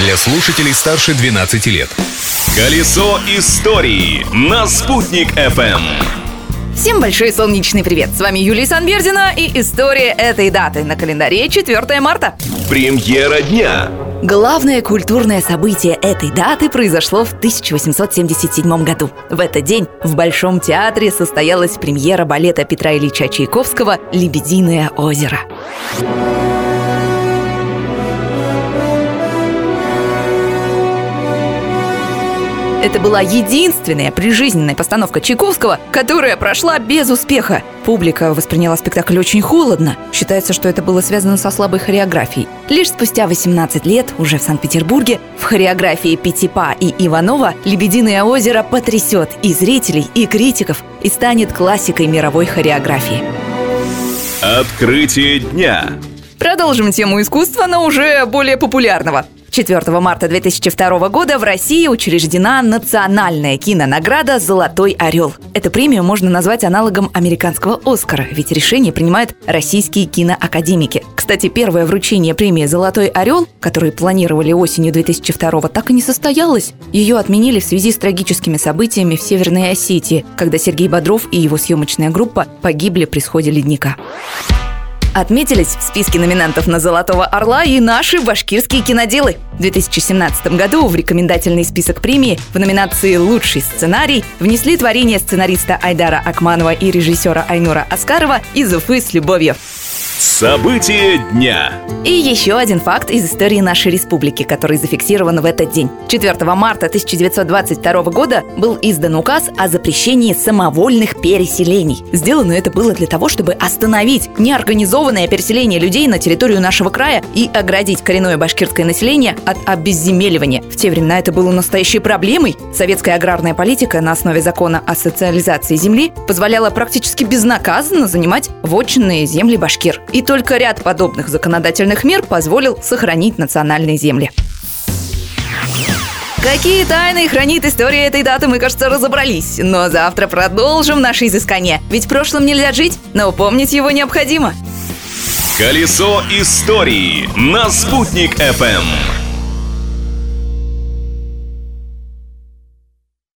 для слушателей старше 12 лет. Колесо истории на «Спутник FM. Всем большой солнечный привет! С вами Юлия Санбердина и история этой даты на календаре 4 марта. Премьера дня. Главное культурное событие этой даты произошло в 1877 году. В этот день в Большом театре состоялась премьера балета Петра Ильича Чайковского «Лебединое озеро». Это была единственная прижизненная постановка Чайковского, которая прошла без успеха. Публика восприняла спектакль очень холодно. Считается, что это было связано со слабой хореографией. Лишь спустя 18 лет, уже в Санкт-Петербурге, в хореографии Пятипа и Иванова «Лебединое озеро» потрясет и зрителей, и критиков, и станет классикой мировой хореографии. Открытие дня. Продолжим тему искусства, но уже более популярного. 4 марта 2002 года в России учреждена национальная кинонаграда «Золотой орел». Эту премию можно назвать аналогом американского «Оскара», ведь решение принимают российские киноакадемики. Кстати, первое вручение премии «Золотой орел», которую планировали осенью 2002 так и не состоялось. Ее отменили в связи с трагическими событиями в Северной Осетии, когда Сергей Бодров и его съемочная группа погибли при сходе ледника. Отметились в списке номинантов на «Золотого орла» и наши башкирские киноделы. В 2017 году в рекомендательный список премии в номинации «Лучший сценарий» внесли творение сценариста Айдара Акманова и режиссера Айнура Аскарова из Уфы с любовью. События дня. И еще один факт из истории нашей республики, который зафиксирован в этот день. 4 марта 1922 года был издан указ о запрещении самовольных переселений. Сделано это было для того, чтобы остановить неорганизованное переселение людей на территорию нашего края и оградить коренное башкирское население от обезземеливания. В те времена это было настоящей проблемой. Советская аграрная политика на основе закона о социализации земли позволяла практически безнаказанно занимать вотчинные земли башкир. И только ряд подобных законодательных мер позволил сохранить национальные земли. Какие тайны хранит история этой даты, мы, кажется, разобрались. Но завтра продолжим наше изыскание. Ведь в прошлом нельзя жить, но помнить его необходимо. Колесо истории на «Спутник FM.